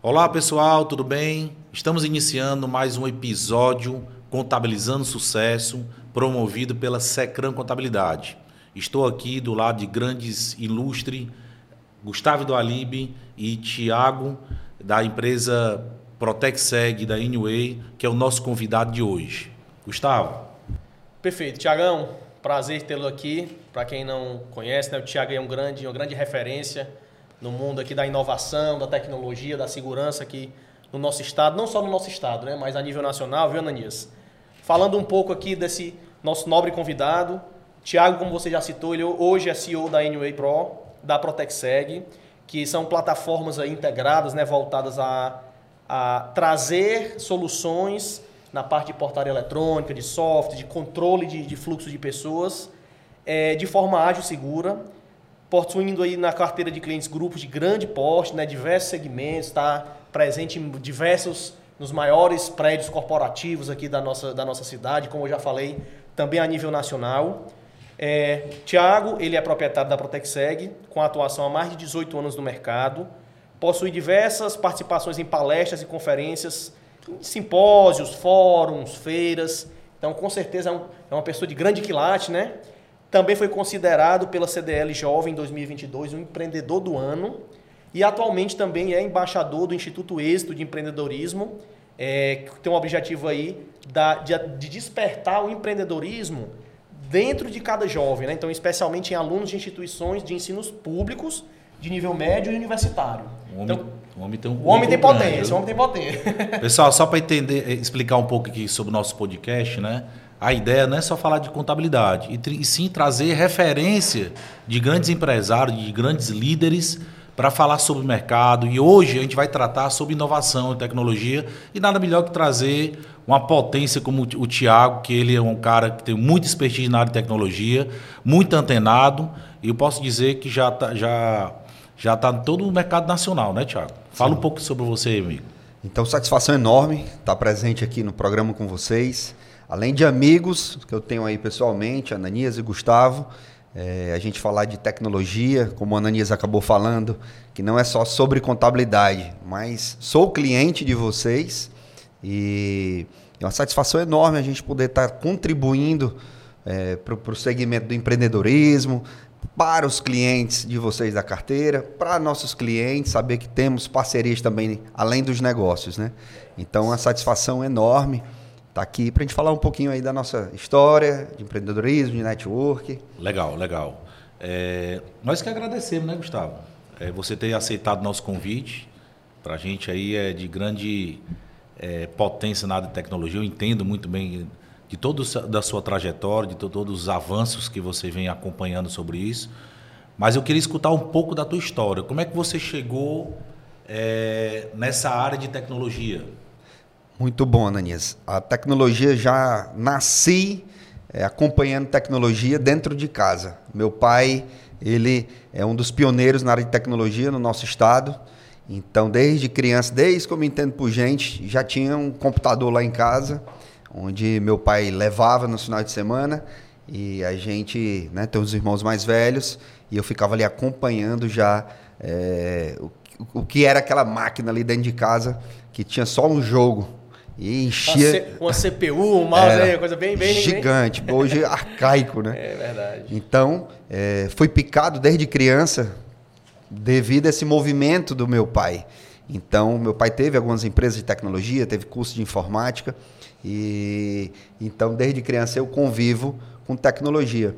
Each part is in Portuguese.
Olá pessoal, tudo bem? Estamos iniciando mais um episódio Contabilizando Sucesso, promovido pela Secran Contabilidade. Estou aqui do lado de grandes ilustres Gustavo do Alibe e Tiago da empresa ProtecSeg da Inway, que é o nosso convidado de hoje. Gustavo. Perfeito, Tiagão, prazer tê-lo aqui. Para quem não conhece, né, o Tiago é um grande, uma grande referência no mundo aqui da inovação, da tecnologia, da segurança aqui no nosso estado, não só no nosso estado, né, mas a nível nacional, viu, Ananias? Falando um pouco aqui desse nosso nobre convidado, Tiago, como você já citou, ele hoje é CEO da Anyway Pro, da ProtecSeg, que são plataformas integradas, né, voltadas a, a trazer soluções na parte de portaria eletrônica, de software, de controle de, de fluxo de pessoas, é, de forma ágil e segura possuindo aí na carteira de clientes grupos de grande porte, né, diversos segmentos, está presente em diversos, nos maiores prédios corporativos aqui da nossa, da nossa cidade, como eu já falei, também a nível nacional. É, Tiago, ele é proprietário da ProtecSeg, com atuação há mais de 18 anos no mercado, possui diversas participações em palestras e conferências, simpósios, fóruns, feiras, então com certeza é, um, é uma pessoa de grande quilate, né? Também foi considerado pela CDL Jovem em 2022 um empreendedor do ano e atualmente também é embaixador do Instituto Êxito de Empreendedorismo, é, que tem um objetivo aí da, de, de, despertar o empreendedorismo dentro de cada jovem, né? então especialmente em alunos de instituições de ensinos públicos de nível médio e universitário. O homem, então, o homem tem, um o homem tem potência, o homem tem potência. Pessoal, só para entender, explicar um pouco aqui sobre o nosso podcast, né? A ideia não é só falar de contabilidade, e, sim trazer referência de grandes empresários, de grandes líderes para falar sobre o mercado. E hoje a gente vai tratar sobre inovação e tecnologia, e nada melhor que trazer uma potência como o Tiago, que ele é um cara que tem muita expertise na área de tecnologia, muito antenado, e eu posso dizer que já está já, já tá em todo o mercado nacional, né, Tiago? Fala sim. um pouco sobre você, amigo. Então, satisfação enorme estar presente aqui no programa com vocês. Além de amigos que eu tenho aí pessoalmente, Ananias e Gustavo, é, a gente falar de tecnologia, como o Ananias acabou falando, que não é só sobre contabilidade, mas sou cliente de vocês e é uma satisfação enorme a gente poder estar contribuindo é, para o segmento do empreendedorismo, para os clientes de vocês da carteira, para nossos clientes, saber que temos parcerias também além dos negócios, né? Então, a satisfação enorme tá aqui para a gente falar um pouquinho aí da nossa história de empreendedorismo, de network. Legal, legal. É, nós que agradecemos, né, Gustavo? É, você ter aceitado nosso convite. Para a gente aí é de grande é, potência na área de tecnologia. Eu entendo muito bem de toda da sua trajetória, de todos os avanços que você vem acompanhando sobre isso. Mas eu queria escutar um pouco da tua história. Como é que você chegou é, nessa área de tecnologia? Muito bom, Ananias. A tecnologia já nasci é, acompanhando tecnologia dentro de casa. Meu pai, ele é um dos pioneiros na área de tecnologia no nosso estado. Então, desde criança, desde que eu me entendo por gente, já tinha um computador lá em casa, onde meu pai levava no final de semana e a gente, né, tem os irmãos mais velhos e eu ficava ali acompanhando já é, o, o que era aquela máquina ali dentro de casa que tinha só um jogo. E enchia. Uma, C, uma CPU, um mouse, aí, coisa bem, bem. Gigante, bem... hoje arcaico, né? É verdade. Então, é, foi picado desde criança devido a esse movimento do meu pai. Então, meu pai teve algumas empresas de tecnologia, teve curso de informática. E então, desde criança, eu convivo com tecnologia.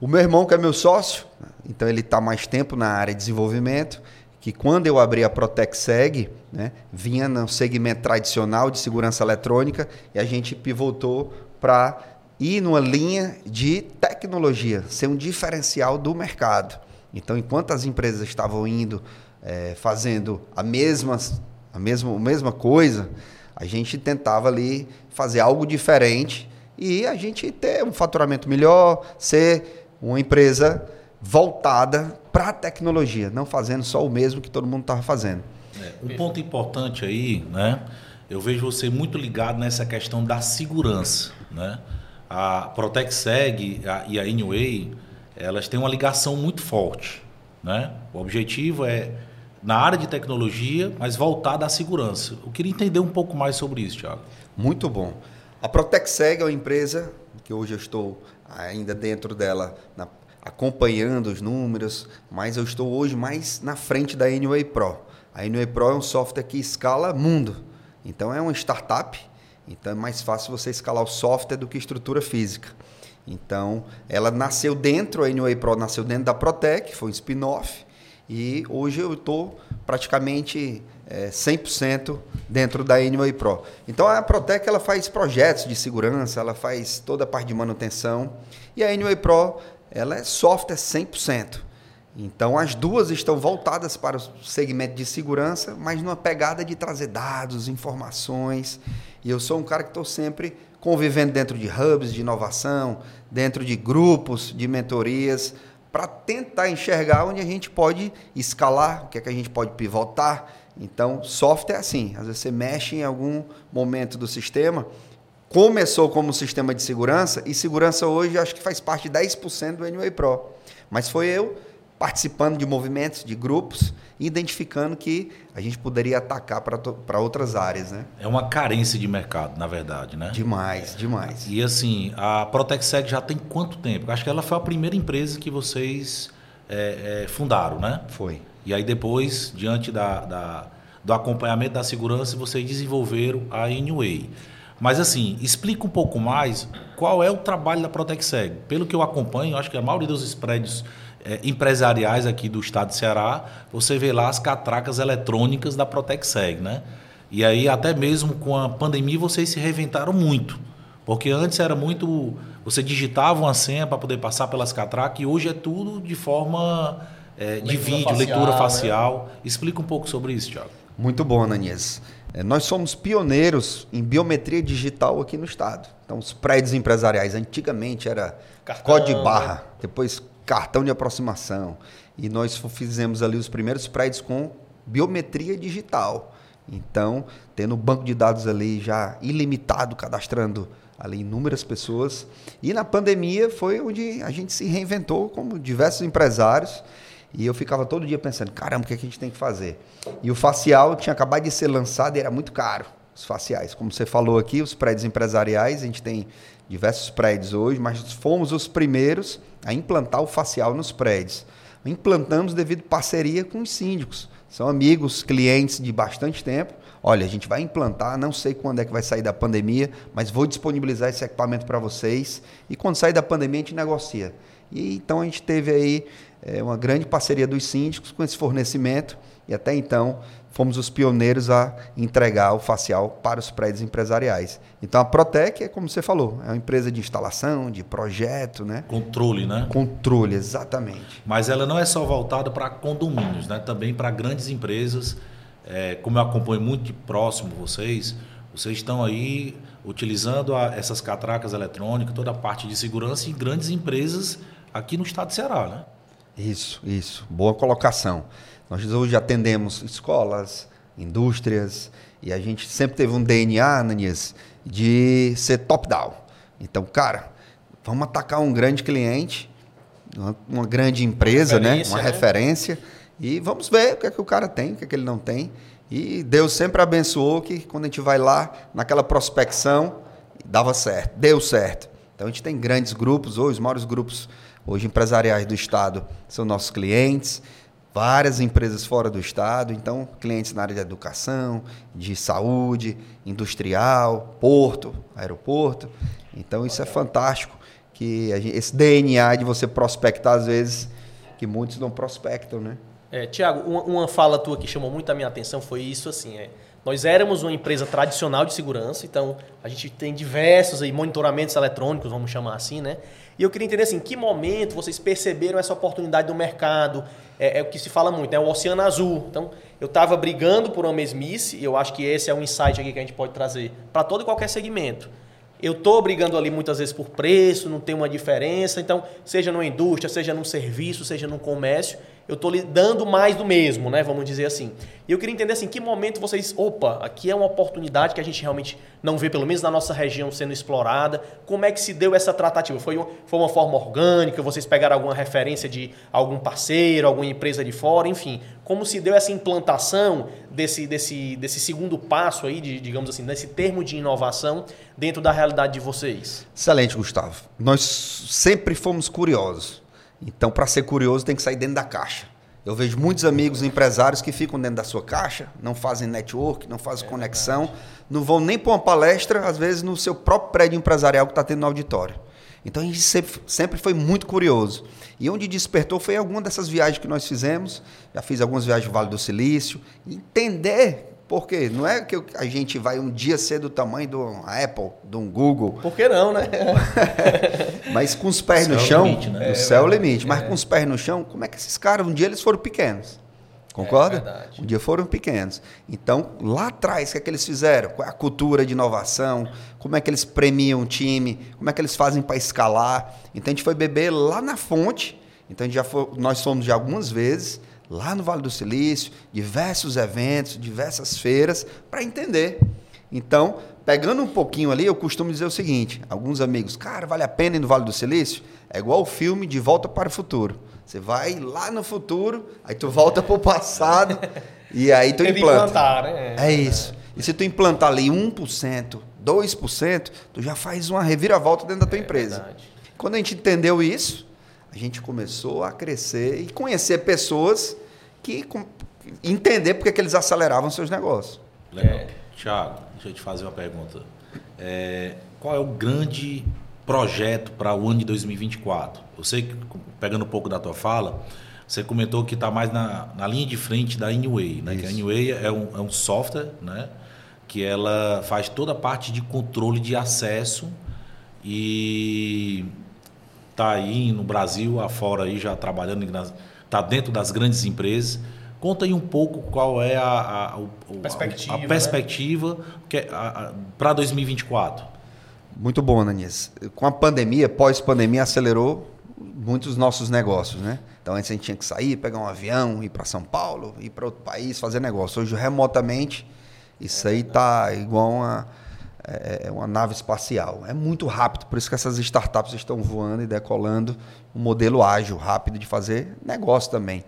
O meu irmão, que é meu sócio, então ele está mais tempo na área de desenvolvimento que quando eu abri a ProtecSeg, né, vinha no segmento tradicional de segurança eletrônica e a gente pivotou para ir numa linha de tecnologia, ser um diferencial do mercado. Então, enquanto as empresas estavam indo é, fazendo a mesma, a, mesma, a mesma coisa, a gente tentava ali fazer algo diferente e a gente ter um faturamento melhor, ser uma empresa voltada para a tecnologia, não fazendo só o mesmo que todo mundo estava fazendo. É, um ponto importante aí, né? Eu vejo você muito ligado nessa questão da segurança, né? A ProtecSeg e a Inway, elas têm uma ligação muito forte, né? O objetivo é na área de tecnologia, mas voltada à segurança. Eu queria entender um pouco mais sobre isso, Thiago. Muito bom. A ProtecSeg é uma empresa que hoje eu estou ainda dentro dela, na, acompanhando os números, mas eu estou hoje mais na frente da Anyway Pro. A Anyway Pro é um software que escala mundo. Então é uma startup, então é mais fácil você escalar o software do que estrutura física. Então, ela nasceu dentro, a Anyway Pro nasceu dentro da Protec, foi um spin-off, e hoje eu estou praticamente é, 100% dentro da Anyway Pro. Então, a Protec ela faz projetos de segurança, ela faz toda a parte de manutenção, e a Anyway Pro ela é software 100%. Então, as duas estão voltadas para o segmento de segurança, mas numa pegada de trazer dados, informações. E eu sou um cara que estou sempre convivendo dentro de hubs de inovação, dentro de grupos de mentorias, para tentar enxergar onde a gente pode escalar, o que é que a gente pode pivotar. Então, software é assim, às vezes você mexe em algum momento do sistema, começou como sistema de segurança, e segurança hoje acho que faz parte de 10% do Anyway Pro. Mas foi eu participando de movimentos, de grupos, identificando que a gente poderia atacar para outras áreas, né? É uma carência de mercado, na verdade, né? Demais, demais. E assim, a ProtecSeg já tem quanto tempo? Acho que ela foi a primeira empresa que vocês é, é, fundaram, né? Foi. E aí depois, diante da, da, do acompanhamento da segurança, vocês desenvolveram a Inway. Mas assim, explica um pouco mais qual é o trabalho da ProtecSeg. Pelo que eu acompanho, acho que a maioria dos prédios é, empresariais aqui do estado de Ceará, você vê lá as catracas eletrônicas da ProtecSeg, né? E aí, até mesmo com a pandemia, vocês se reinventaram muito. Porque antes era muito. Você digitava uma senha para poder passar pelas catracas e hoje é tudo de forma é, de vídeo, facial, leitura facial. Né? Explica um pouco sobre isso, Tiago. Muito bom, Ananias. É, nós somos pioneiros em biometria digital aqui no estado. Então, os prédios empresariais antigamente era Cartão, código de barra, né? depois cartão de aproximação. E nós fizemos ali os primeiros prédios com biometria digital. Então, tendo um banco de dados ali já ilimitado, cadastrando ali inúmeras pessoas. E na pandemia foi onde a gente se reinventou como diversos empresários. E eu ficava todo dia pensando, caramba, o que, é que a gente tem que fazer? E o facial tinha acabado de ser lançado e era muito caro, os faciais. Como você falou aqui, os prédios empresariais, a gente tem diversos prédios hoje, mas fomos os primeiros a implantar o facial nos prédios. Implantamos devido parceria com os síndicos. São amigos, clientes de bastante tempo. Olha, a gente vai implantar, não sei quando é que vai sair da pandemia, mas vou disponibilizar esse equipamento para vocês. E quando sair da pandemia, a gente negocia. E então a gente teve aí é, uma grande parceria dos síndicos com esse fornecimento. E até então fomos os pioneiros a entregar o facial para os prédios empresariais. Então a Protec é como você falou, é uma empresa de instalação, de projeto, né? Controle, né? Controle, exatamente. Mas ela não é só voltada para condomínios, né? Também para grandes empresas. É, como eu acompanho muito de próximo vocês, vocês estão aí utilizando a, essas catracas eletrônicas, toda a parte de segurança em grandes empresas aqui no estado de Ceará, né? Isso, isso. Boa colocação. Nós hoje atendemos escolas, indústrias, e a gente sempre teve um DNA, Ananias, de ser top-down. Então, cara, vamos atacar um grande cliente, uma, uma grande empresa, né? uma né? referência, e vamos ver o que é que o cara tem, o que é que ele não tem. E Deus sempre abençoou que quando a gente vai lá, naquela prospecção, dava certo, deu certo. Então a gente tem grandes grupos, hoje os maiores grupos hoje empresariais do estado são nossos clientes várias empresas fora do estado, então clientes na área de educação, de saúde, industrial, porto, aeroporto. Então isso é fantástico que gente, esse DNA de você prospectar às vezes que muitos não prospectam, né? É, Tiago, uma, uma, fala tua que chamou muito a minha atenção foi isso assim, é, nós éramos uma empresa tradicional de segurança, então a gente tem diversos aí, monitoramentos eletrônicos, vamos chamar assim, né? E eu queria entender assim, em que momento vocês perceberam essa oportunidade do mercado? É, é o que se fala muito, é né? o oceano azul. Então, eu estava brigando por uma mesmice, e eu acho que esse é um insight aqui que a gente pode trazer para todo e qualquer segmento. Eu estou brigando ali muitas vezes por preço, não tem uma diferença. Então, seja numa indústria, seja num serviço, seja num comércio, eu estou dando mais do mesmo, né? Vamos dizer assim. E eu queria entender assim, que momento vocês, opa, aqui é uma oportunidade que a gente realmente não vê, pelo menos na nossa região, sendo explorada. Como é que se deu essa tratativa? Foi, foi uma forma orgânica? Vocês pegaram alguma referência de algum parceiro, alguma empresa de fora, enfim? Como se deu essa implantação desse, desse, desse segundo passo aí, de, digamos assim, desse termo de inovação dentro da realidade de vocês? Excelente, Gustavo. Nós sempre fomos curiosos. Então, para ser curioso, tem que sair dentro da caixa. Eu vejo muitos amigos empresários que ficam dentro da sua caixa, não fazem network, não fazem é conexão, verdade. não vão nem para uma palestra, às vezes no seu próprio prédio empresarial que está tendo no auditório. Então a gente sempre, sempre foi muito curioso. E onde despertou foi alguma dessas viagens que nós fizemos. Já fiz algumas viagens no Vale do Silício. Entender por quê? Não é que a gente vai um dia ser do tamanho do Apple, do Google. Por que não, né? Mas com os pés no chão, limite, né? o é, céu é o limite. Mas é. com os pés no chão, como é que esses caras, um dia eles foram pequenos? Concorda? É um dia foram pequenos. Então, lá atrás, o que é que eles fizeram? Qual é a cultura de inovação? Como é que eles premiam o time? Como é que eles fazem para escalar? Então, a gente foi beber lá na fonte. Então, a gente já foi, nós fomos de algumas vezes lá no Vale do Silício, diversos eventos, diversas feiras, para entender. Então, pegando um pouquinho ali, eu costumo dizer o seguinte: alguns amigos, cara, vale a pena ir no Vale do Silício? É igual o filme De Volta para o Futuro. Você vai lá no futuro, aí tu volta para o passado e aí tu Tem implanta. Implantar, né? É isso. E se tu implantar ali 1%, 2%, tu já faz uma reviravolta dentro da tua é empresa. Verdade. Quando a gente entendeu isso, a gente começou a crescer e conhecer pessoas que entender porque que eles aceleravam seus negócios. Legal. É. Tiago, deixa eu te fazer uma pergunta. É, qual é o grande projeto para o ano de 2024? Eu sei que, pegando um pouco da tua fala, você comentou que está mais na, na, linha de frente da Inway, né? Que a Inway é um, é um software, né? Que ela faz toda a parte de controle de acesso e está aí no Brasil, afora aí já trabalhando, está dentro das grandes empresas. Conta aí um pouco qual é a, a, a perspectiva, a, a perspectiva né? para 2024. Muito bom, Ananias. Com a pandemia, pós-pandemia, acelerou muitos nossos negócios, né? Então antes a gente tinha que sair, pegar um avião, ir para São Paulo, ir para outro país, fazer negócio. Hoje, remotamente, isso aí tá igual uma é, é uma nave espacial. É muito rápido, por isso que essas startups estão voando e decolando um modelo ágil, rápido de fazer negócio também.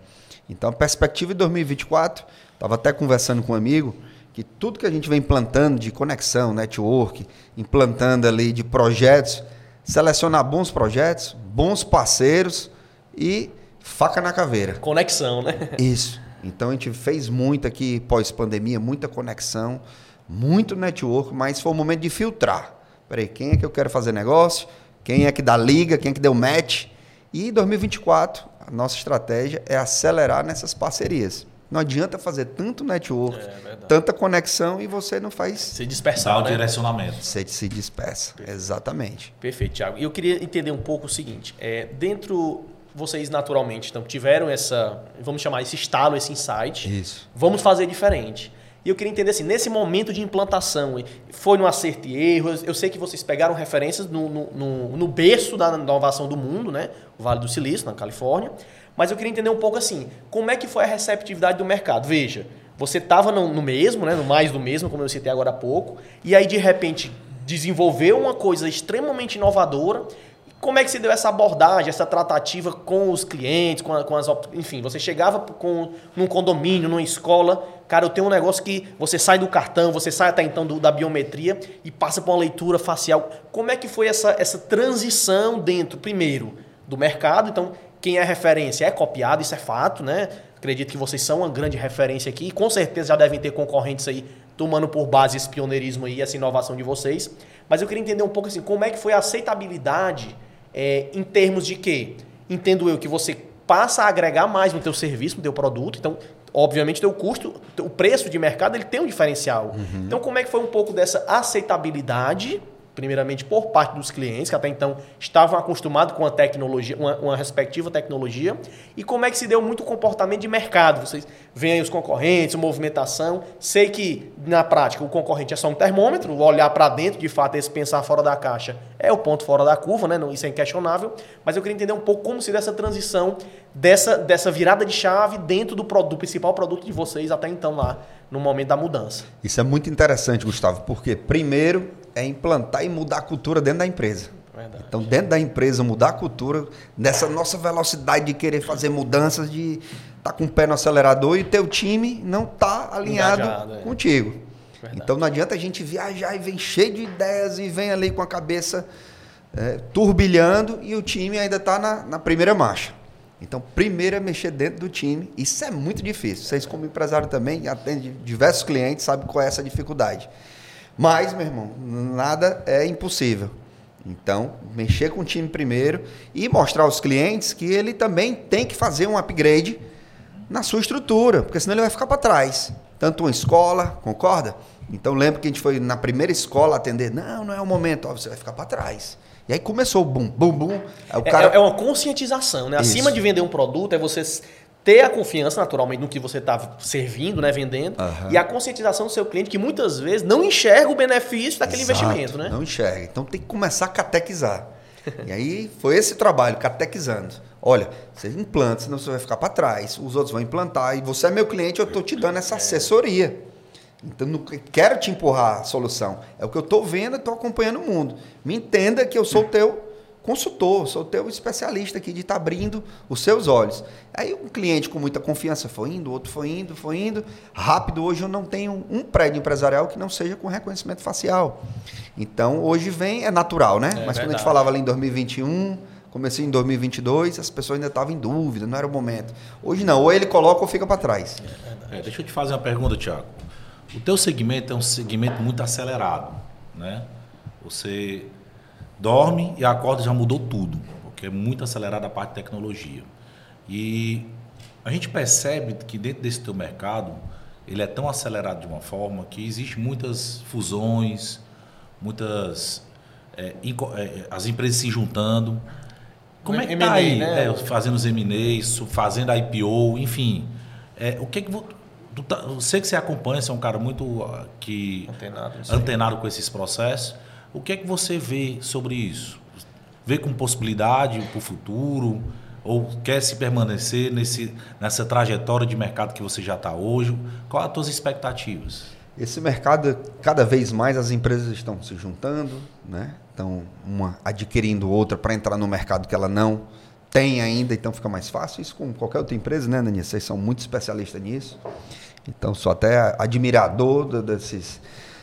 Então, a perspectiva de 2024, estava até conversando com um amigo, que tudo que a gente vem implantando de conexão, network, implantando ali de projetos, selecionar bons projetos, bons parceiros e faca na caveira. Conexão, né? Isso. Então a gente fez muito aqui pós-pandemia, muita conexão muito network, mas foi o momento de filtrar. Peraí, quem é que eu quero fazer negócio? Quem é que dá liga? Quem é que deu match? E 2024, a nossa estratégia é acelerar nessas parcerias. Não adianta fazer tanto network, é, tanta conexão e você não faz. Se dispersar. o né? direcionamento. Você se dispersa. Perfeito. Exatamente. Perfeito, Thiago. E eu queria entender um pouco o seguinte: é, dentro. Vocês naturalmente então, tiveram essa, vamos chamar esse estalo, esse insight. Isso. Vamos fazer diferente. E eu queria entender assim, nesse momento de implantação, foi no acerto e erro? Eu sei que vocês pegaram referências no, no, no, no berço da inovação do mundo, né? O Vale do Silício, na Califórnia. Mas eu queria entender um pouco assim, como é que foi a receptividade do mercado? Veja, você estava no, no, mesmo, né? no mais do mesmo, como eu citei agora há pouco, e aí de repente desenvolveu uma coisa extremamente inovadora como é que se deu essa abordagem, essa tratativa com os clientes, com, a, com as. Enfim, você chegava com, num condomínio, numa escola, cara, eu tenho um negócio que você sai do cartão, você sai até então do, da biometria e passa por uma leitura facial. Como é que foi essa, essa transição dentro, primeiro, do mercado? Então, quem é referência é copiado, isso é fato, né? Acredito que vocês são uma grande referência aqui e com certeza já devem ter concorrentes aí tomando por base esse pioneirismo aí, essa inovação de vocês. Mas eu queria entender um pouco assim, como é que foi a aceitabilidade é, em termos de que, entendo eu, que você passa a agregar mais no teu serviço, no teu produto, então, obviamente, teu custo, o preço de mercado, ele tem um diferencial. Uhum. Então, como é que foi um pouco dessa aceitabilidade primeiramente por parte dos clientes, que até então estavam acostumados com a tecnologia, uma, uma, respectiva tecnologia, e como é que se deu muito o comportamento de mercado. Vocês veem aí os concorrentes, movimentação. Sei que, na prática, o concorrente é só um termômetro, olhar para dentro, de fato, esse pensar fora da caixa é o ponto fora da curva, né? isso é inquestionável, mas eu queria entender um pouco como se deu essa transição dessa, dessa virada de chave dentro do, produto, do principal produto de vocês até então lá, no momento da mudança? Isso é muito interessante, Gustavo, porque primeiro é implantar e mudar a cultura dentro da empresa. Verdade. Então, dentro da empresa, mudar a cultura, nessa nossa velocidade de querer fazer mudanças, de estar tá com o pé no acelerador e teu time não está alinhado Engajado, é. contigo. Verdade. Então, não adianta a gente viajar e vem cheio de ideias e vem ali com a cabeça é, turbilhando e o time ainda está na, na primeira marcha. Então, primeiro é mexer dentro do time. Isso é muito difícil. Vocês, como empresário também, atendem diversos clientes, sabem qual é essa dificuldade. Mas, meu irmão, nada é impossível. Então, mexer com o time primeiro e mostrar aos clientes que ele também tem que fazer um upgrade na sua estrutura, porque senão ele vai ficar para trás. Tanto uma escola, concorda? Então, lembra que a gente foi na primeira escola atender? Não, não é o momento, ó, você vai ficar para trás. E aí começou o boom. o é, cara... é, é uma conscientização, né? Isso. Acima de vender um produto, é você ter a confiança, naturalmente, no que você está servindo, né, vendendo, uhum. e a conscientização do seu cliente, que muitas vezes não enxerga o benefício daquele Exato, investimento, né? Não enxerga. Então tem que começar a catequizar. e aí foi esse trabalho, catequizando. Olha, você implanta, senão você vai ficar para trás, os outros vão implantar, e você é meu cliente, eu estou te dando essa é. assessoria. Então, não quero te empurrar a solução. É o que eu estou vendo e estou acompanhando o mundo. Me entenda que eu sou o teu consultor, sou teu especialista aqui de estar tá abrindo os seus olhos. Aí um cliente com muita confiança foi indo, outro foi indo, foi indo. Rápido, hoje eu não tenho um prédio empresarial que não seja com reconhecimento facial. Então, hoje vem, é natural, né? É Mas verdade. quando a gente falava ali em 2021, comecei em 2022, as pessoas ainda estavam em dúvida, não era o momento. Hoje não, ou ele coloca ou fica para trás. É, deixa eu te fazer uma pergunta, Tiago. O teu segmento é um segmento muito acelerado, né? Você dorme e acorda já mudou tudo, porque é muito acelerada a parte de tecnologia. E a gente percebe que dentro desse teu mercado, ele é tão acelerado de uma forma que existe muitas fusões, muitas é, é, as empresas se juntando. Como é que está aí, né? É, fazendo os M&As, fazendo a IPO, enfim. É, o que que tu tá, eu sei que você acompanha, você é um cara muito uh, que antenado, antenado com esses processos. O que é que você vê sobre isso? Vê com possibilidade para o futuro? Ou quer se permanecer nesse, nessa trajetória de mercado que você já está hoje? Quais as tuas expectativas? Esse mercado, cada vez mais as empresas estão se juntando, né? estão uma adquirindo outra para entrar no mercado que ela não tem ainda, então fica mais fácil. Isso com qualquer outra empresa, né, Nani? Vocês são muito especialistas nisso. Então, sou até admirador desses,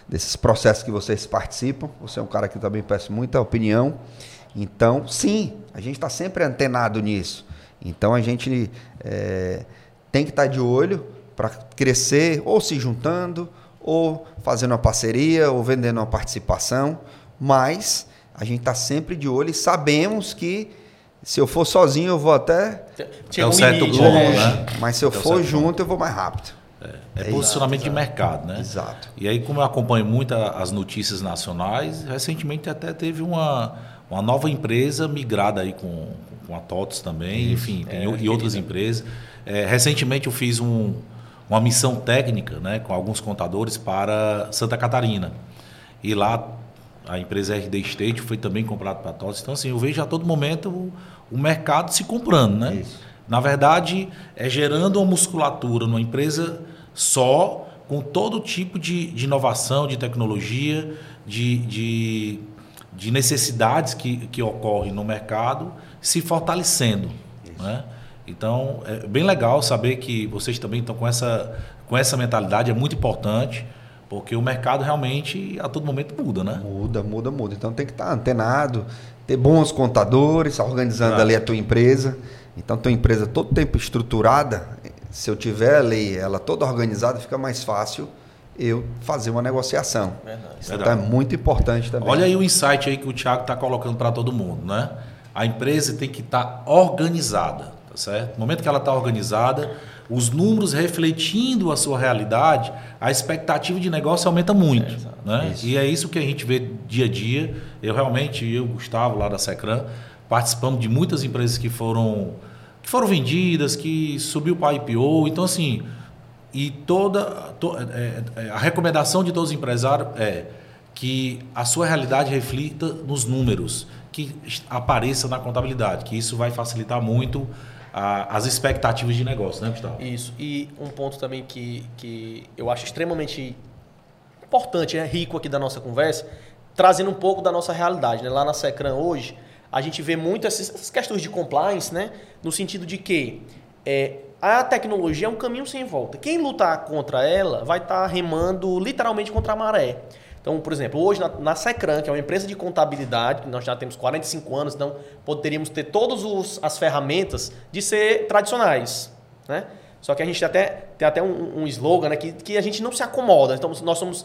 desses processos que vocês participam. Você é um cara que também peço muita opinião. Então, sim, a gente está sempre antenado nisso. Então, a gente é, tem que estar tá de olho para crescer, ou se juntando, ou fazendo uma parceria, ou vendendo uma participação. Mas a gente está sempre de olho e sabemos que se eu for sozinho, eu vou até. Tinha um certo limite, ponto, né? né? Mas se eu for junto, ponto. eu vou mais rápido. É, é posicionamento exato, de mercado, né? Exato. E aí, como eu acompanho muito as notícias nacionais, recentemente até teve uma, uma nova empresa migrada aí com, com a TOTS também, Isso. enfim, é, e outras empresas. É, recentemente eu fiz um, uma missão técnica né, com alguns contadores para Santa Catarina. E lá a empresa RD State foi também comprada para a TOTS. Então, assim, eu vejo a todo momento o, o mercado se comprando, né? Isso. Na verdade, é gerando uma musculatura numa empresa só, com todo tipo de, de inovação, de tecnologia, de, de, de, necessidades que, que ocorrem no mercado, se fortalecendo. Né? Então, é bem legal saber que vocês também estão com essa, com essa mentalidade, é muito importante. Porque o mercado realmente a todo momento muda, né? Muda, muda, muda. Então tem que estar antenado, ter bons contadores, organizando claro. ali a tua empresa. Então, tua empresa todo tempo estruturada, se eu tiver ali ela toda organizada, fica mais fácil eu fazer uma negociação. Verdade. Então Verdade. é muito importante também. Olha aí o insight aí que o Thiago está colocando para todo mundo, né? A empresa tem que estar tá organizada, tá certo? No momento que ela está organizada, os números refletindo a sua realidade, a expectativa de negócio aumenta muito. É, né? Isso. E é isso que a gente vê dia a dia. Eu realmente, eu, Gustavo, lá da Secran, participamos de muitas empresas que foram, que foram vendidas, que subiu para IPO. Então, assim, e toda to, é, é, a recomendação de todos os empresários é que a sua realidade reflita nos números, que apareça na contabilidade, que isso vai facilitar muito a, as expectativas de negócio, né, Gustavo? Isso. E um ponto também que, que eu acho extremamente importante, né, rico aqui da nossa conversa, trazendo um pouco da nossa realidade. Né? Lá na Secran hoje, a gente vê muito essas, questões de compliance, né? no sentido de que é, a tecnologia é um caminho sem volta. Quem lutar contra ela vai estar tá remando literalmente contra a maré. Então, por exemplo, hoje na, na Secran, que é uma empresa de contabilidade, nós já temos 45 anos, então poderíamos ter todas as ferramentas de ser tradicionais. Né? Só que a gente até, tem até um, um slogan né, que, que a gente não se acomoda. Então, nós somos,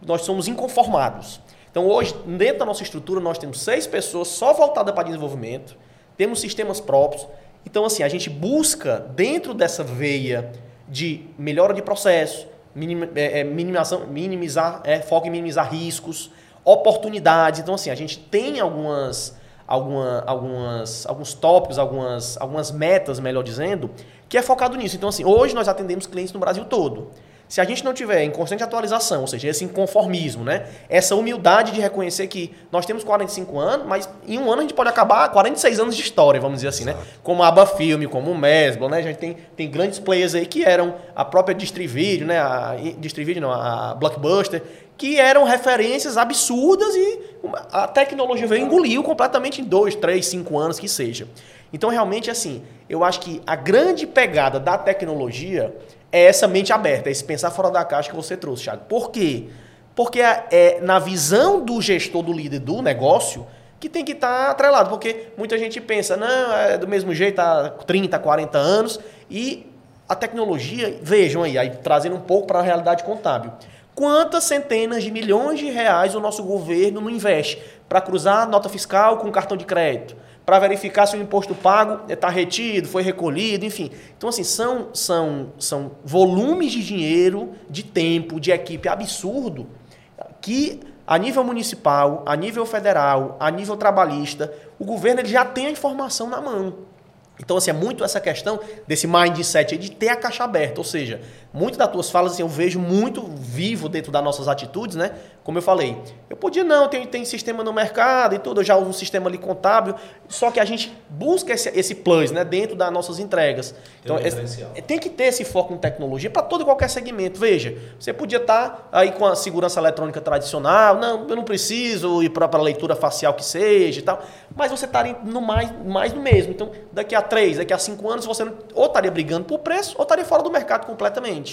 nós somos inconformados. Então, hoje, dentro da nossa estrutura, nós temos seis pessoas só voltadas para desenvolvimento, temos sistemas próprios. Então, assim, a gente busca, dentro dessa veia de melhora de processo, minim, é, é, minimização, minimizar, é, foco em minimizar riscos, oportunidades. Então, assim, a gente tem algumas, alguma, algumas, alguns tópicos, algumas, algumas metas, melhor dizendo, que é focado nisso. Então, assim, hoje nós atendemos clientes no Brasil todo. Se a gente não tiver em constante atualização, ou seja, esse inconformismo, né? essa humildade de reconhecer que nós temos 45 anos, mas em um ano a gente pode acabar 46 anos de história, vamos dizer assim, né? Como a Aba Filme, como o Mesbla, né? A gente tem, tem grandes players aí que eram a própria Distrivídeo, né? A Distrivídeo não, a Blockbuster, que eram referências absurdas e a tecnologia veio engoliu completamente em dois, três, cinco anos que seja. Então, realmente, assim, eu acho que a grande pegada da tecnologia é essa mente aberta, é esse pensar fora da caixa que você trouxe, Thiago. Por quê? Porque é, é na visão do gestor, do líder do negócio, que tem que estar tá atrelado. Porque muita gente pensa, não, é do mesmo jeito há 30, 40 anos. E a tecnologia, vejam aí, aí trazendo um pouco para a realidade contábil. Quantas centenas de milhões de reais o nosso governo não investe para cruzar nota fiscal com cartão de crédito? Para verificar se o imposto pago está retido, foi recolhido, enfim. Então, assim, são, são, são volumes de dinheiro, de tempo, de equipe absurdo que a nível municipal, a nível federal, a nível trabalhista, o governo ele já tem a informação na mão. Então, assim, é muito essa questão desse mindset de ter a caixa aberta. Ou seja, muitas das tuas falas assim, eu vejo muito vivo dentro das nossas atitudes, né? Como eu falei, eu podia não, tem, tem sistema no mercado e tudo, eu já uso um sistema ali contábil, só que a gente busca esse, esse plus né, dentro das nossas entregas. Então, tem, esse, tem que ter esse foco em tecnologia para todo e qualquer segmento. Veja, você podia estar tá aí com a segurança eletrônica tradicional, não, eu não preciso ir para a leitura facial que seja e tal, mas você estaria tá no mais, mais no mesmo. Então, daqui a três, daqui a cinco anos, você ou estaria brigando por preço ou estaria fora do mercado completamente.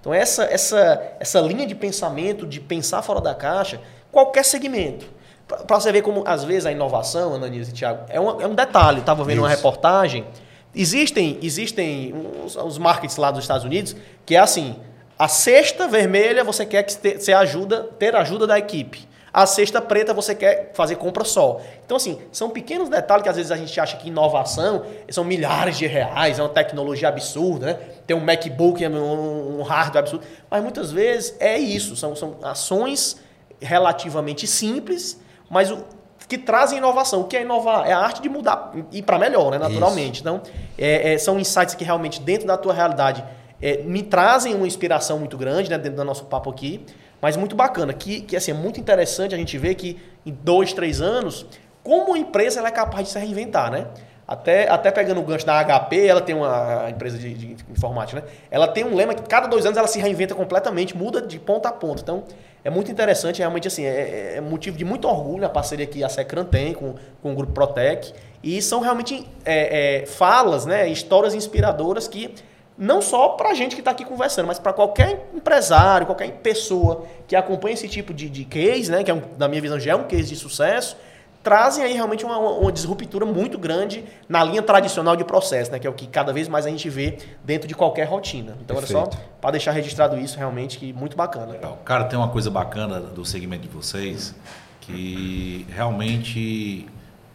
Então, essa, essa, essa linha de pensamento, de pensar fora da caixa, qualquer segmento. Para você ver como, às vezes, a inovação, Ananias e Tiago, é um, é um detalhe. Estava vendo Isso. uma reportagem. Existem, existem os, os markets lá dos Estados Unidos que é assim: a cesta vermelha você quer que você ajuda, ter ajuda da equipe. A cesta preta você quer fazer compra só. Então, assim, são pequenos detalhes que às vezes a gente acha que inovação são milhares de reais, é uma tecnologia absurda, né? Tem um MacBook, um, um hardware absurdo. Mas muitas vezes é isso, são, são ações relativamente simples, mas o, que trazem inovação. O que é inovar? É a arte de mudar e para melhor, né? naturalmente. Isso. Então, é, é, são insights que realmente, dentro da tua realidade, é, me trazem uma inspiração muito grande né? dentro do nosso papo aqui. Mas muito bacana, que, que assim, é muito interessante a gente ver que em dois, três anos, como a empresa ela é capaz de se reinventar, né? Até, até pegando o gancho da HP, ela tem uma empresa de, de, informática, né? Ela tem um lema que cada dois anos ela se reinventa completamente, muda de ponta a ponta. Então, é muito interessante, realmente assim, é, é, é motivo de muito orgulho a parceria que a Secran tem com, com o Grupo Protec. E são realmente é, é falas, né? Histórias inspiradoras que não só para a gente que está aqui conversando, mas para qualquer empresário, qualquer pessoa que acompanha esse tipo de, de case, né, que é um, na minha visão já é um case de sucesso, trazem aí realmente uma, uma disruptura muito grande na linha tradicional de processo, né, que é o que cada vez mais a gente vê dentro de qualquer rotina. Então, Perfeito. olha só, para deixar registrado isso, realmente, que muito bacana. Legal. Cara, tem uma coisa bacana do segmento de vocês, que realmente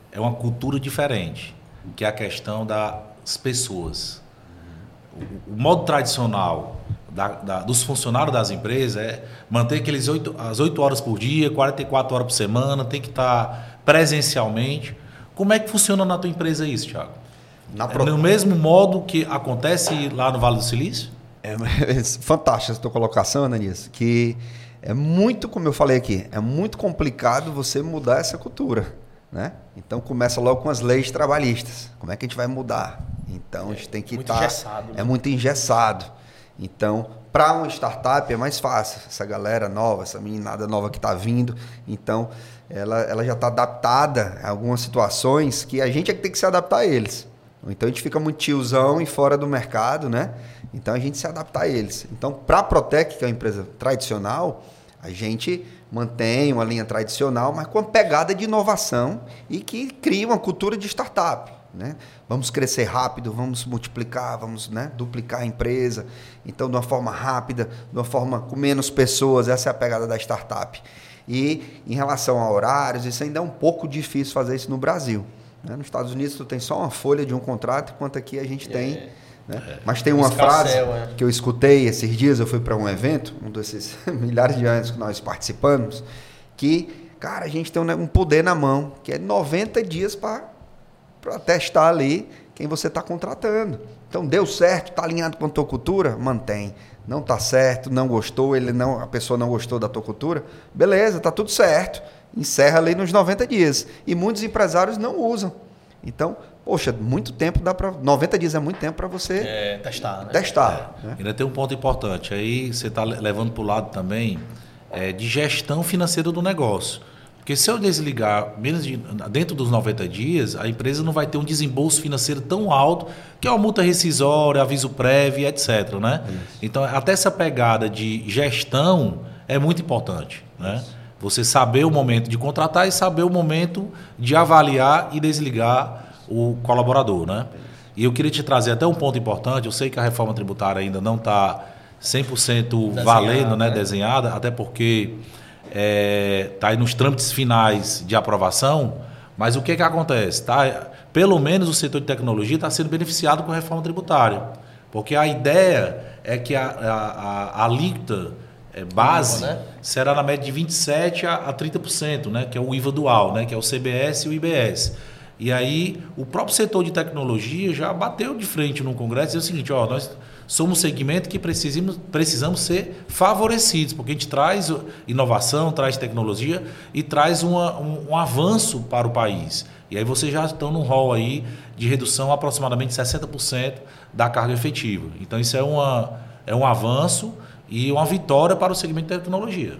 é uma cultura diferente, que é a questão das pessoas o, modo tradicional da, da, dos funcionários das empresas é manter aqueles 8, as 8 horas por dia, 44 horas por semana, tem que estar presencialmente. Como é que funciona na tua empresa isso, Thiago? Na é no mesmo modo que acontece lá no Vale do Silício? É, é fantástica a tua colocação, Ananias, que é muito, como eu falei aqui, é muito complicado você mudar essa cultura. Né? Então começa logo com as leis trabalhistas. Como é que a gente vai mudar? Então a gente tem que muito estar. engessado, né? É muito engessado. Então, para uma startup é mais fácil. Essa galera nova, essa meninada nova que está vindo, então ela, ela já está adaptada a algumas situações que a gente é que tem que se adaptar a eles. Então a gente fica muito tiozão e fora do mercado, né? Então a gente se adapta a eles. Então, para a Protec, que é uma empresa tradicional, a gente mantém uma linha tradicional, mas com uma pegada de inovação e que cria uma cultura de startup. Né? Vamos crescer rápido, vamos multiplicar, vamos né, duplicar a empresa. Então, de uma forma rápida, de uma forma com menos pessoas, essa é a pegada da startup. E em relação a horários, isso ainda é um pouco difícil fazer isso no Brasil. Né? Nos Estados Unidos, tu tem só uma folha de um contrato, enquanto aqui a gente tem. É. Né? Mas tem uma frase é. que eu escutei esses dias, eu fui para um evento, um desses milhares de anos que nós participamos, que, cara, a gente tem um um poder na mão, que é 90 dias para testar ali quem você está contratando. Então, deu certo, está alinhado com a tua cultura? Mantém. Não está certo, não gostou, ele não, a pessoa não gostou da tua cultura? Beleza, está tudo certo. Encerra ali nos 90 dias. E muitos empresários não usam. Então, poxa, muito tempo dá para. 90 dias é muito tempo para você É, testar, né? testar. né? Ainda tem um ponto importante. Aí você está levando para o lado também é, de gestão financeira do negócio. Porque se eu desligar menos de, dentro dos 90 dias, a empresa não vai ter um desembolso financeiro tão alto, que é uma multa rescisória, aviso prévio, etc. Né? Então, até essa pegada de gestão é muito importante. Né? Você saber o momento de contratar e saber o momento de avaliar e desligar o colaborador. Né? E eu queria te trazer até um ponto importante. Eu sei que a reforma tributária ainda não está 100% Desenhada, valendo, né? né? desenhada, até porque está aí nos trâmites finais de aprovação. Mas o que, que acontece? Tá? Pelo menos o setor de tecnologia está sendo beneficiado com a reforma tributária. Porque a ideia é que a, a, a, alíquota é, base IVA, né? será na média de 27% a, a 30%, né? que é o IVA dual, né? que é o CBS e o IBS. E aí o próprio setor de tecnologia já bateu de frente no Congresso e disse o seguinte, ó, nós somos um segmento que precisamos, precisamos ser favorecidos, porque a gente traz inovação, traz tecnologia e traz uma, um, um avanço para o país. E aí vocês já estão num rol aí de redução aproximadamente 60% da carga efetiva. Então isso é, uma, é um avanço e uma vitória para o segmento de tecnologia.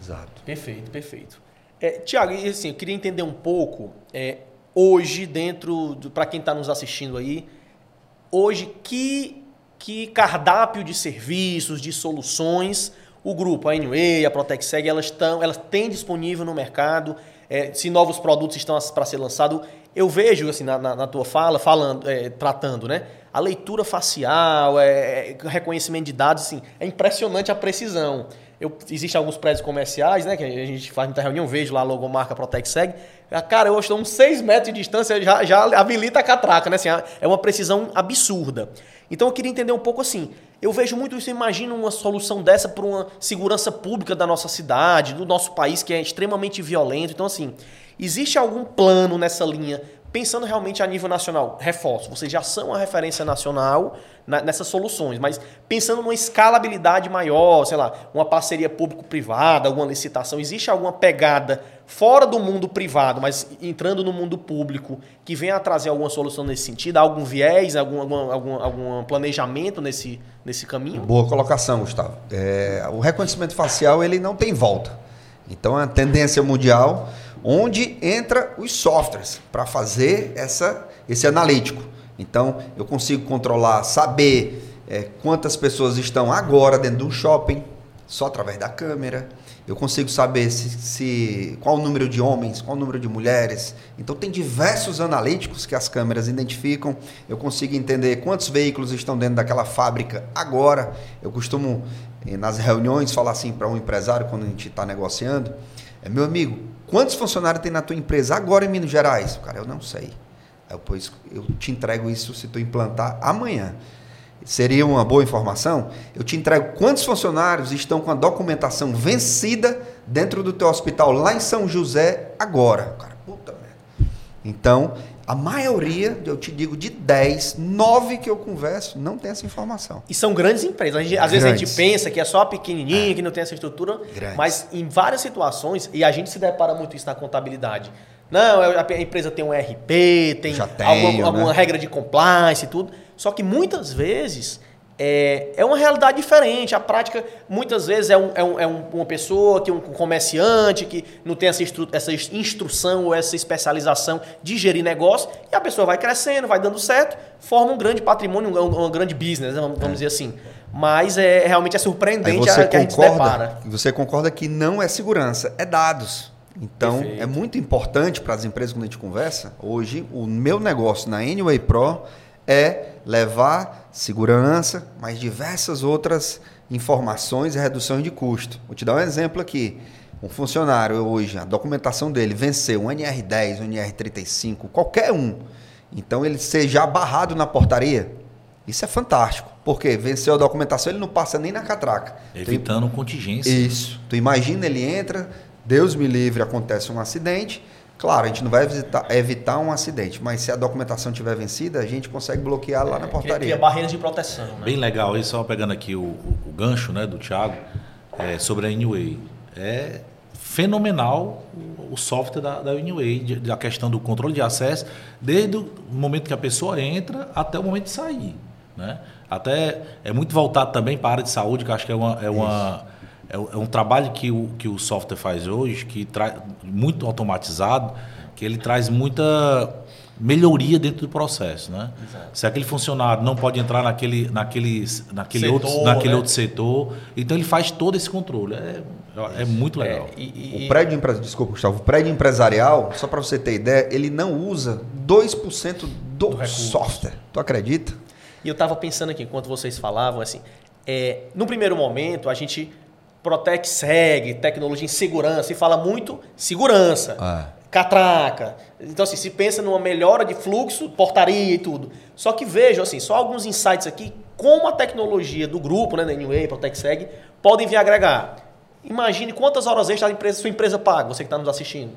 Exato. Perfeito, perfeito. É, Tiago, assim, eu queria entender um pouco, é, hoje, dentro, para quem está nos assistindo aí, hoje, que, que cardápio de serviços, de soluções o grupo, a Anyway, a ProtecSeg, elas, elas têm disponível no mercado, é, se novos produtos estão para ser lançados. Eu vejo, assim, na, na, na tua fala, falando, é, tratando, né? A leitura facial, é, é, reconhecimento de dados, assim, é impressionante a precisão. Eu, existem alguns prédios comerciais, né? Que a gente faz muita reunião, vejo lá a logomarca ProtecSeg. Ah, Cara, eu estou uns 6 metros de distância, já, já habilita a catraca, né? Assim, é uma precisão absurda. Então eu queria entender um pouco assim. Eu vejo muito isso, imagino uma solução dessa para uma segurança pública da nossa cidade, do nosso país, que é extremamente violento. Então, assim, existe algum plano nessa linha, pensando realmente a nível nacional? Reforço, vocês já são a referência nacional na- nessas soluções, mas pensando numa escalabilidade maior, sei lá, uma parceria público-privada, alguma licitação, existe alguma pegada fora do mundo privado, mas entrando no mundo público, que venha a trazer alguma solução nesse sentido? Algum viés, algum, algum, algum, algum planejamento nesse, nesse caminho? Boa colocação, Gustavo. É, o reconhecimento facial ele não tem volta. Então é uma tendência mundial onde entra os softwares para fazer essa, esse analítico. Então eu consigo controlar, saber é, quantas pessoas estão agora dentro de um shopping só através da câmera. Eu consigo saber se, se- qual o número de homens, qual o número de mulheres. Então tem diversos analíticos que as câmeras identificam. Eu consigo entender quantos veículos estão dentro daquela fábrica agora. Eu costumo eh, nas reuniões falar assim para um empresário quando a gente está negociando, é meu amigo, quantos funcionários tem na tua empresa agora em Minas Gerais? Cara, eu não sei. Eu, pois, eu te entrego isso se tu implantar amanhã. Seria uma boa informação? Eu te entrego quantos funcionários estão com a documentação vencida dentro do teu hospital lá em São José agora. Cara, puta merda. Então, a maioria, eu te digo, de 10, 9 que eu converso, não tem essa informação. E são grandes empresas. Gente- às vezes a gente pensa que é só pequenininha, que não tem essa estrutura, Grandes. mas em várias situações, e a gente se depara muito isso na contabilidade, Não, a empresa tem um RP, tem tenho, alguma, alguma né? regra de compliance e tudo. Só que muitas vezes é, é uma realidade diferente. A prática, muitas vezes, é, um, é, um, é um- uma pessoa, que um comerciante, que não tem essa, instru- essa instrução ou essa especialização de gerir negócio, e a pessoa vai crescendo, vai dando certo, forma um grande patrimônio, um, um grande business, né? vamos, vamos dizer assim. Mas é, realmente é surpreendente você a, que a gente se depara. concorda, você concorda que não é segurança, é dados. Então, Perfeito. é muito importante para as empresas quando a gente conversa. Hoje, o meu negócio na Anyway Pro é levar segurança, mas diversas outras informações e reduções de custo. Vou te dar um exemplo aqui. Um funcionário hoje, a documentação dele venceu um NR10, um NR35, qualquer um. Então, ele ser já barrado na portaria, isso é fantástico. Porque venceu a documentação, ele não passa nem na catraca. Evitando contingência. Isso. Tu imagina, ele entra, Deus me livre, acontece um acidente. Claro, a gente não vai visitar- evitar um acidente, mas se a documentação tiver vencida, a gente consegue bloquear lá na Cria, portaria. cria barreiras de proteção. Né? Bem legal, aí só pegando aqui o, o- o gancho né, do Thiago é, sobre a Anyway. É fenomenal o, o software da, da Anyway, da questão do controle de acesso, desde o momento que a pessoa entra até o momento de sair. Né? Até é muito voltado também para a área de saúde, que eu acho que é uma. É uma é um- é um trabalho que o, que o software faz hoje, que traz muito automatizado, que ele traz muita melhoria dentro do processo, né? Se aquele funcionário não pode entrar naquele, naquele, naquele, Setor, outro, naquele né? outro setor, então ele faz todo esse controle. É, é muito legal. É, e- e- O prédio empre... Desculpa, Gustavo. O prédio empresarial, só para você ter ideia, ele não usa 2% do, Do software. Tu acredita? E eu estava pensando aqui, enquanto vocês falavam, assim, é, no primeiro momento, a gente protege, segue, tecnologia em segurança, e fala muito segurança, Ah. catraca. Então, assim, se pensa numa melhora de fluxo, portaria e tudo. Só que vejam, assim, só alguns insights aqui, como a tecnologia do grupo, né, da Anyway, ProtectSeg, podem vir agregar. Imagine quantas horas extras a empresa, sua empresa paga, você que está nos assistindo.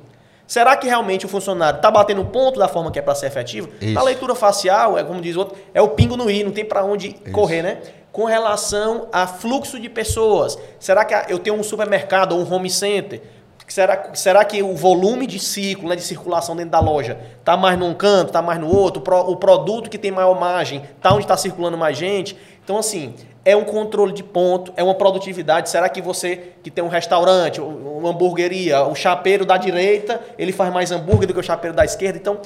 Será que realmente o funcionário está batendo o ponto da forma que é para ser efetivo? Isso. A leitura facial, é como diz o outro, é o pingo no i, não tem para onde correr, né? Com relação a fluxo de pessoas. Será que eu tenho um supermercado ou um home center? Será, será que o volume de ciclo, né, de circulação dentro da loja, está mais num canto, está mais no outro? O, pro- o produto que tem maior margem, está onde está circulando mais gente? Então, assim, é um controle de ponto, é uma produtividade. Será que você que tem um restaurante, um- uma hamburgueria, o chapeiro da direita, ele faz mais hambúrguer do que o chapeiro da esquerda? Então,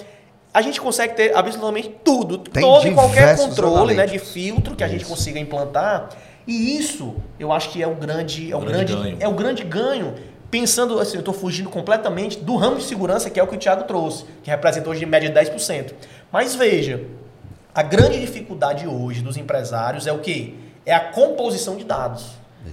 a gente consegue ter absolutamente tudo, Tem todo e qualquer controle né, de filtro que a gente consiga implantar. E isso, eu acho que é o grande, é o Grande grande, ganho. é o grande ganho. Pensando assim, eu estou fugindo completamente do ramo de segurança que é o que o Thiago trouxe, que representa hoje em média 10%. Mas veja, a grande dificuldade hoje dos empresários é o quê? É a composição de dados.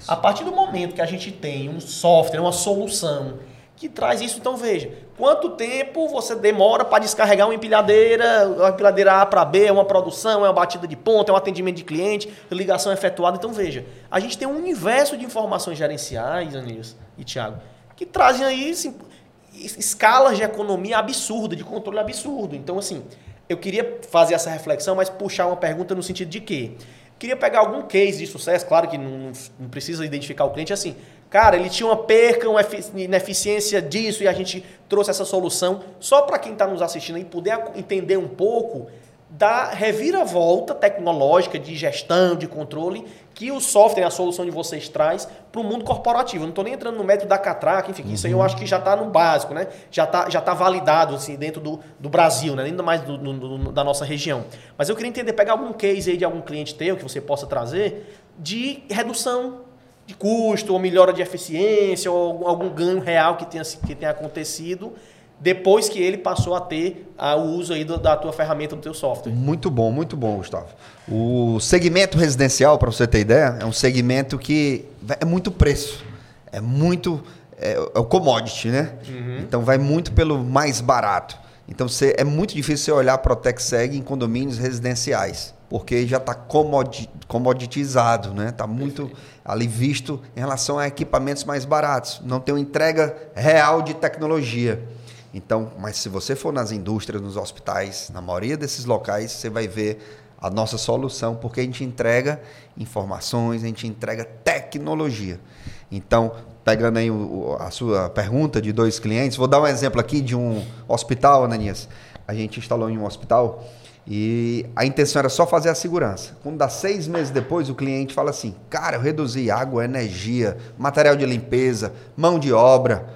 A partir do momento que a gente tem um software, uma solução que traz isso, então veja, quanto tempo você demora para descarregar uma empilhadeira, uma empilhadeira A para B, é uma produção, é uma batida de ponta, é um atendimento de cliente, ligação efetuada. Então veja, a gente tem um universo de informações gerenciais, Anilson e Thiago, que trazem aí assim, es- escalas de economia absurda, de controle absurdo. Então assim, eu queria fazer essa reflexão, mas puxar uma pergunta no sentido de quê? Queria pegar algum case de sucesso, claro que não, não precisa identificar o cliente assim. Cara, ele tinha uma perca, uma efi- ineficiência disso e a gente trouxe essa solução só para quem está nos assistindo poder ac- entender um pouco da reviravolta tecnológica de gestão, de controle que o software, a solução de vocês traz para o mundo corporativo. Eu não estou nem entrando no método da catraca, enfim, isso aí eu acho que já está no básico, né? Já está já tá validado assim, dentro do, do Brasil, né? ainda mais do- do- do- da nossa região. Mas eu queria entender, pegar algum case aí de algum cliente teu que você possa trazer de redução de custo, ou melhora de eficiência, ou algum- ganho real que tenha, que tenha acontecido depois que ele passou a ter ah, o uso aí do- da tua ferramenta, do teu software. Muito bom, muito bom, Gustavo. O segmento residencial, para você ter ideia, é um segmento que é muito preço. É muito. É, é o commodity, né? Então vai muito pelo mais barato. Então você, é muito difícil você olhar para o TechSeg em condomínios residenciais, porque já está comodi, comoditizado, né? Está muito ali visto em relação a equipamentos mais baratos. Não tem uma entrega real de tecnologia. Então, mas se você for nas indústrias, nos hospitais, na maioria desses locais, você vai ver a nossa solução, porque a gente entrega informações, a gente entrega tecnologia. Então, pegando aí o- a sua pergunta de dois clientes, vou dar um exemplo aqui de um hospital, Ananias. A gente instalou em um hospital e a intenção era só fazer a segurança. Quando dá seis meses depois, o cliente fala assim: Cara, eu reduzi água, energia, material de limpeza, mão de obra.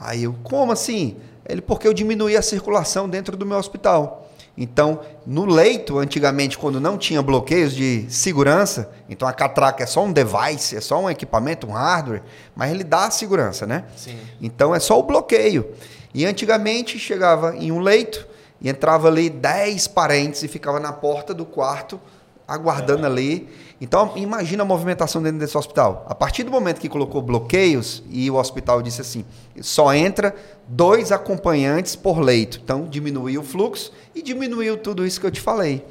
Aí eu, como assim? Ele, porque eu diminuí a circulação dentro do meu hospital. Então, no leito, antigamente, quando não tinha bloqueios de segurança, então a catraca é só um device, é só um equipamento, um hardware, mas ele dá a segurança, né? Sim. Então é só o bloqueio. E antigamente chegava em um leito e entrava ali 10 parentes e ficava na porta do quarto aguardando ali. Então imagina a movimentação dentro desse hospital. A partir do momento que colocou bloqueios e o hospital disse assim, só entra dois acompanhantes por leito. Então diminuiu o fluxo e diminuiu tudo isso que eu te falei.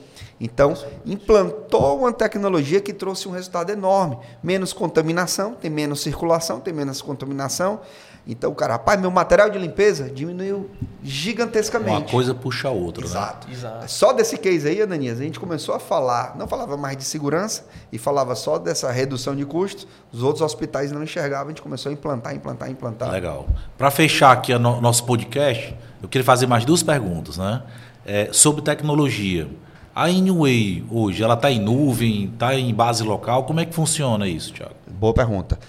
Então, implantou uma tecnologia que trouxe um resultado enorme. Menos contaminação, tem menos circulação, tem menos contaminação. Então, cara, rapaz, meu material de limpeza diminuiu gigantescamente. Uma coisa puxa a outra, né? Exato. Exato. Só desse case aí, Ananias, a gente começou a falar, não falava mais de segurança e falava só dessa redução de custos. Os outros hospitais não enxergavam, a gente começou a implantar, implantar, implantar. Legal. Para fechar aqui o no- nosso podcast, eu queria fazer mais duas perguntas, né? É, sobre tecnologia. A Inway hoje, ela está em nuvem, está em base local? Como é que funciona isso, Thiago? Boa pergunta.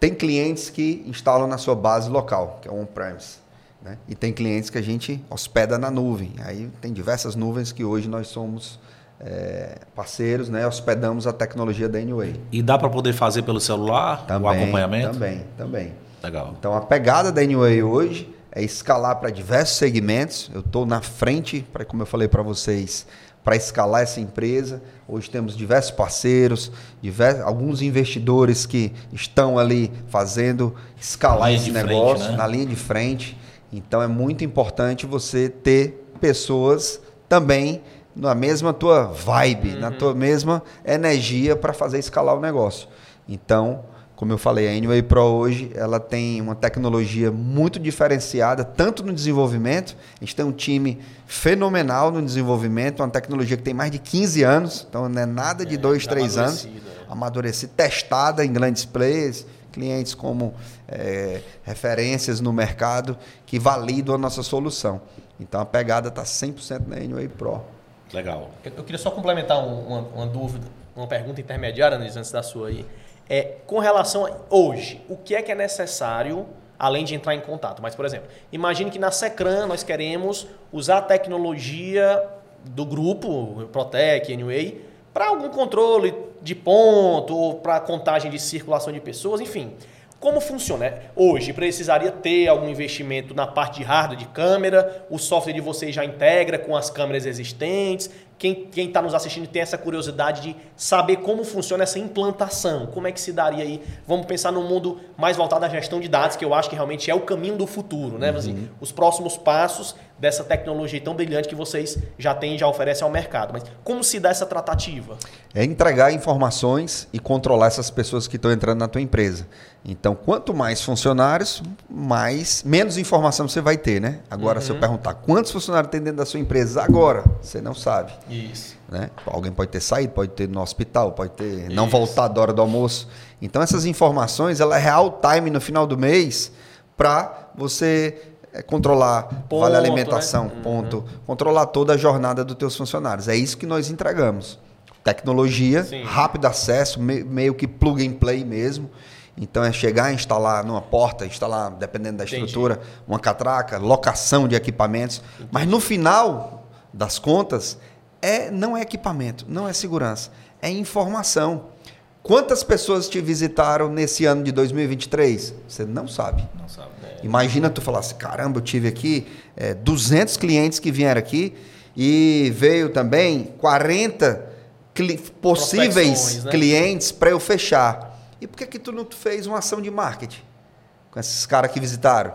Tem clientes que instalam na sua base local, que é on-premise. Né? E tem clientes que a gente hospeda na nuvem. Aí tem diversas nuvens que hoje nós somos é, parceiros, né? hospedamos a tecnologia da Anyway. E dá para poder fazer pelo celular o acompanhamento? Também, também. Legal. Então a pegada da Anyway hoje é escalar para diversos segmentos. Eu estou na frente, pra, como eu falei para vocês, para escalar essa empresa. Hoje temos diversos parceiros, diversos, alguns investidores que estão ali fazendo escalar esse de frente, negócio né? na linha de frente. Então é muito importante você ter pessoas também na mesma tua vibe, na tua mesma energia para fazer escalar o negócio. Então, como eu falei, a Anyway Pro hoje ela tem uma tecnologia muito diferenciada, tanto no desenvolvimento, a gente tem um time fenomenal no desenvolvimento, uma tecnologia que tem mais de 15 anos, então não é nada de dois, já três anos, amadurecida, é. amadurecida, testada em grandes players, clientes como é, referências no mercado que validam a nossa solução. Então a pegada está 100% na Anyway Pro. Legal. Eu, eu queria só complementar um- uma, uma dúvida, uma pergunta intermediária, Anis, antes da sua aí. É, com relação a hoje, o que é que é necessário, além de entrar em contato? Mas, por exemplo, imagine que na Secran nós queremos usar a tecnologia do grupo, Protec, Anyway, para algum controle de ponto, ou para contagem de circulação de pessoas, enfim. Como funciona? É, Hoje precisaria ter algum investimento na parte de hardware de câmera, o software de vocês já integra com as câmeras existentes. Quem está nos assistindo tem essa curiosidade de saber como funciona essa implantação, como é que se daria aí. Vamos pensar num mundo mais voltado à gestão de dados, que eu acho que realmente é o caminho do futuro, né? Assim, os próximos passos dessa tecnologia tão brilhante que vocês já têm e já oferecem ao mercado. Mas como se dá essa tratativa? É entregar informações e controlar essas pessoas que estão entrando na tua empresa. Então, quanto mais funcionários, mais menos informação você vai ter, né? Agora, se eu perguntar quantos funcionários tem dentro da sua empresa agora, você não sabe. Isso. né? Alguém pode ter saído, pode ter no hospital, pode ter não Isso. voltado da hora do almoço. Então essas informações, ela é real time no final do mês para você eh, controlar Ponto, vale alimentação, né? ponto, controlar toda a jornada dos teus funcionários. É isso que nós entregamos. Tecnologia, Sim. rápido acesso, me- meio que plug and play mesmo. Então é chegar, instalar numa porta, instalar, dependendo da Entendi. estrutura, uma catraca, locação de equipamentos. Mas no final das contas, é, não é equipamento, não é segurança, é informação. Quantas pessoas te visitaram nesse ano de 2023? Você não sabe. Não sabe, né? Imagina tu falasse, caramba, eu tive aqui é, 200 clientes que vieram aqui e veio também 40 cli- possíveis né? clientes para eu fechar. E por que que tu não fez uma ação de marketing com esses caras que visitaram?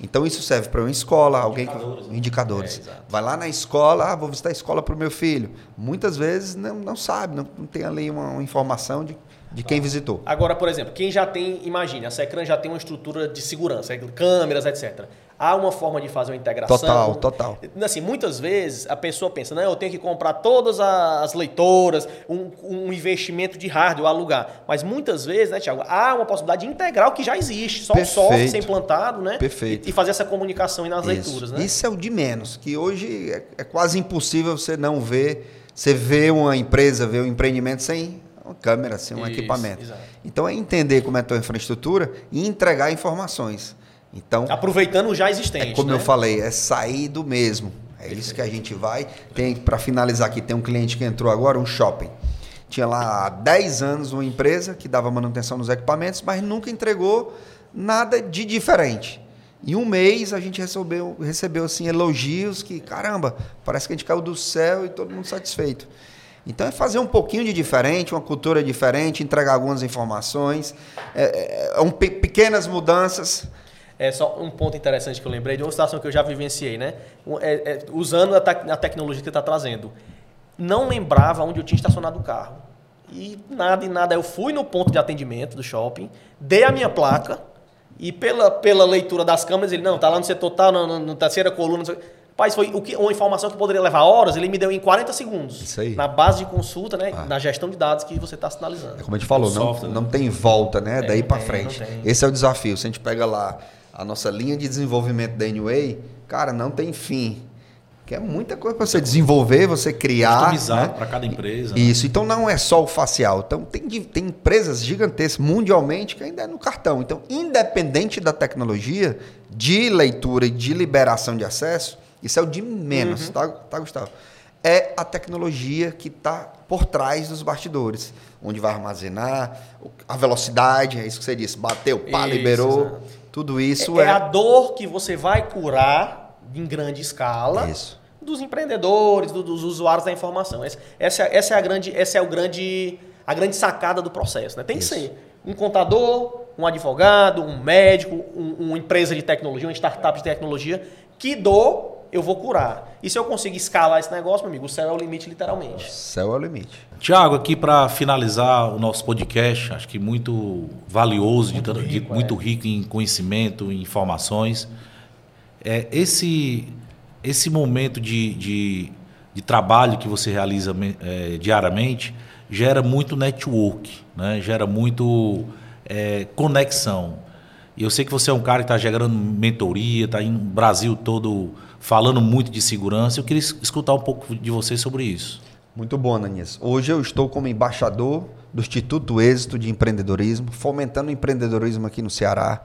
Então isso serve para uma escola, alguém Indicadores, que, né? indicadores. É, exato. Vai lá na escola, ah, vou visitar a escola para o meu filho. Muitas vezes não, não sabe, não, não tem ali uma, uma informação de de quem visitou. Agora, por exemplo, quem já tem, imagine, a Secran já tem uma estrutura de segurança, câmeras, etc. Há uma forma de fazer uma integração. Total, total. Assim, muitas vezes a pessoa pensa, não, eu tenho que comprar todas as leitoras, um, um investimento de hardware, alugar. Mas muitas vezes, né, Tiago, há uma possibilidade de integrar o que já existe, só Perfeito. o software ser implantado, né? Perfeito. E, e fazer essa comunicação aí nas Isso. leituras, né? Isso é o de menos, que hoje é, é quase impossível você não ver, você vê uma empresa, ver um empreendimento sem uma câmera, sem um Isso, equipamento. exato. Então é entender como é a tua infraestrutura e entregar informações. Então, Aproveitando o já existente. é como né? eu falei, é sair do mesmo. É isso que a gente vai. Tem para finalizar aqui, tem um cliente que entrou agora, um shopping. Tinha lá há 10 anos uma empresa que dava manutenção nos equipamentos, mas nunca entregou nada de diferente. Em um mês a gente recebeu, recebeu assim elogios que, caramba, parece que a gente caiu do céu e todo mundo satisfeito. Então é fazer um pouquinho de diferente, uma cultura diferente, entregar algumas informações, é, é, é um pe- pequenas mudanças. É só um ponto interessante que eu lembrei de uma situação que eu já vivenciei, né? É- é, usando a, tec- a tecnologia que está trazendo. Não lembrava onde eu tinha estacionado o carro. E nada e nada. Eu fui no ponto de atendimento do shopping, dei a minha placa, e pela, pela leitura das câmeras, ele, não, tá lá no setor tal, no, no terceira coluna. Não sei. o quê. Rapaz, foi o que, uma informação que poderia levar horas, ele me deu em 40 segundos. Isso aí. Na base de consulta, né? Ah. Na gestão de dados que você está sinalizando. É como a gente falou, não, software, né? não tem volta, né? Daí não para frente. não. Esse é o desafio. Se a gente pega lá a nossa linha de desenvolvimento da Anyway, cara, não tem fim. Que é muita coisa para você desenvolver, você criar. Customizado né? para cada empresa. né? Isso, então não é só o facial. Então tem, tem empresas gigantescas mundialmente que ainda é no cartão. Então, independente da tecnologia de leitura e de liberação de acesso, isso é o de menos, tá, tá, Gustavo? É a tecnologia que está por trás dos bastidores, onde vai armazenar, a velocidade, é isso que você disse, bateu, pá, Isso, liberou. exato. Tudo isso é, é. é a dor que você vai curar em grande escala Isso. dos empreendedores, do- dos usuários da informação. Essa, essa, é- essa é a grande, essa é o grande, a grande sacada do processo. Né? Tem Isso. que ser um contador, um advogado, um médico, um- uma empresa de tecnologia, uma startup de tecnologia. Que dor eu vou curar? E se eu conseguir escalar esse negócio, meu amigo, o céu é o limite, literalmente. Céu é o limite. Tiago, aqui para finalizar o nosso podcast, acho que muito valioso, de tanto- de- rico, muito é. rico em conhecimento, em informações. É, esse, esse momento de, de, de trabalho que você realiza é, diariamente gera muito network, né? gera muito é, conexão. E eu sei que você é um cara que está gerando mentoria, está no Brasil todo falando muito de segurança. Eu queria es- escutar um pouco de você sobre isso. Muito bom, Ananias. Hoje eu estou como embaixador do Instituto Êxito de Empreendedorismo, fomentando o empreendedorismo aqui no Ceará.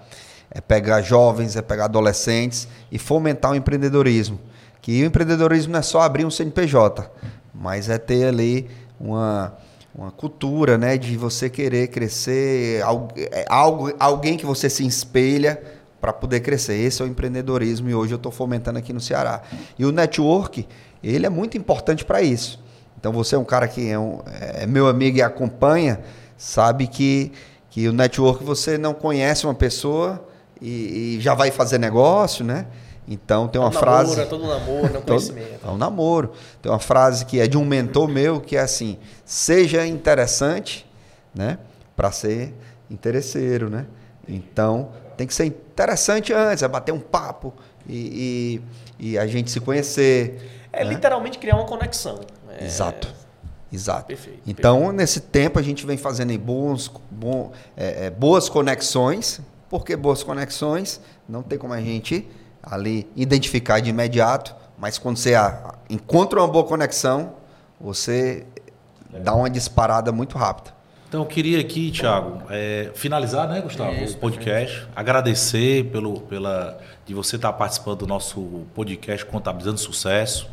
É pegar jovens, é pegar adolescentes e fomentar o empreendedorismo. Que o empreendedorismo não é só abrir um CNPJ, mas é ter ali uma, uma cultura né, de você querer crescer, algo, é algo, alguém que você se espelha para poder crescer. Esse é o empreendedorismo e hoje eu estou fomentando aqui no Ceará. E o network, ele é muito importante para isso. Então você é um cara que é, um- é meu amigo e acompanha, sabe que, que o network você não conhece uma pessoa e, e já vai fazer negócio, né? Então tem uma todo frase. Namoro, é todo namoro, não Todo- conhecimento. É um namoro. Tem uma frase que é de um mentor meu que é assim: seja interessante, né? Para ser interesseiro, né? Então tem que ser interessante antes, é bater um papo e, e, e a gente se conhecer. É né? literalmente criar uma conexão. É, Exato. Exato. Perfeito, Então, nesse tempo, a gente vem fazendo bons, bom, é, é, boas conexões. Por que boas conexões? Não tem como a gente ali identificar de imediato, mas quando você encontra uma boa conexão, você dá uma disparada muito rápida. Então, eu queria aqui, Thiago, é, finalizar, né, Gustavo, Isso, o podcast. Agradecer pelo, pela, de você estar participando do nosso podcast Contabilizando Sucesso.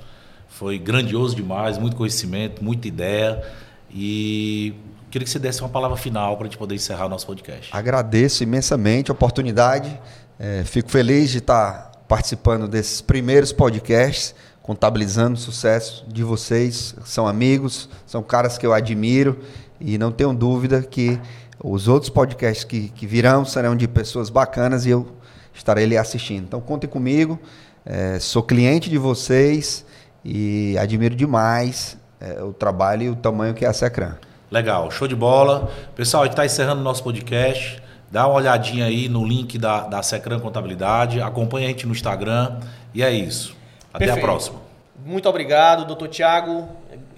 Foi grandioso demais, muito conhecimento, muita ideia. E queria que você desse uma palavra final para a gente poder encerrar o nosso podcast. Agradeço imensamente a oportunidade. é, fico feliz de estar participando desses primeiros podcasts, contabilizando o sucesso de vocês. São amigos, são caras que eu admiro e não tenho dúvida que os outros podcasts que, que virão serão de pessoas bacanas e eu estarei ali assistindo. Então contem comigo. é, sou cliente de vocês e admiro demais é, o trabalho e o tamanho que é a Secran. Legal, show de bola. Pessoal, a gente está encerrando o nosso podcast. Dá uma olhadinha aí no link da, da Secran Contabilidade. Acompanha a gente no Instagram. E é isso. Até Perfeito. a próxima. Muito obrigado, doutor Tiago.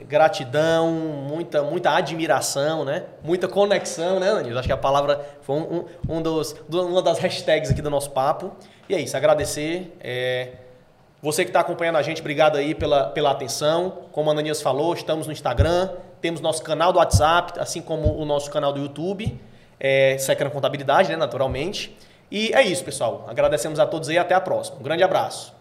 Gratidão, muita, muita admiração, né? Muita conexão, né, Danilo? Acho que a palavra foi um, um, um dos, uma das hashtags aqui do nosso papo. E é isso, agradecer. É, você que está acompanhando a gente, obrigado aí pela, pela atenção. Como a Ananias falou, estamos no Instagram, temos nosso canal do WhatsApp, assim como o nosso canal do YouTube, é, Secra Contabilidade, né, naturalmente. E é isso, pessoal. Agradecemos a todos aí até a próxima. Um grande abraço.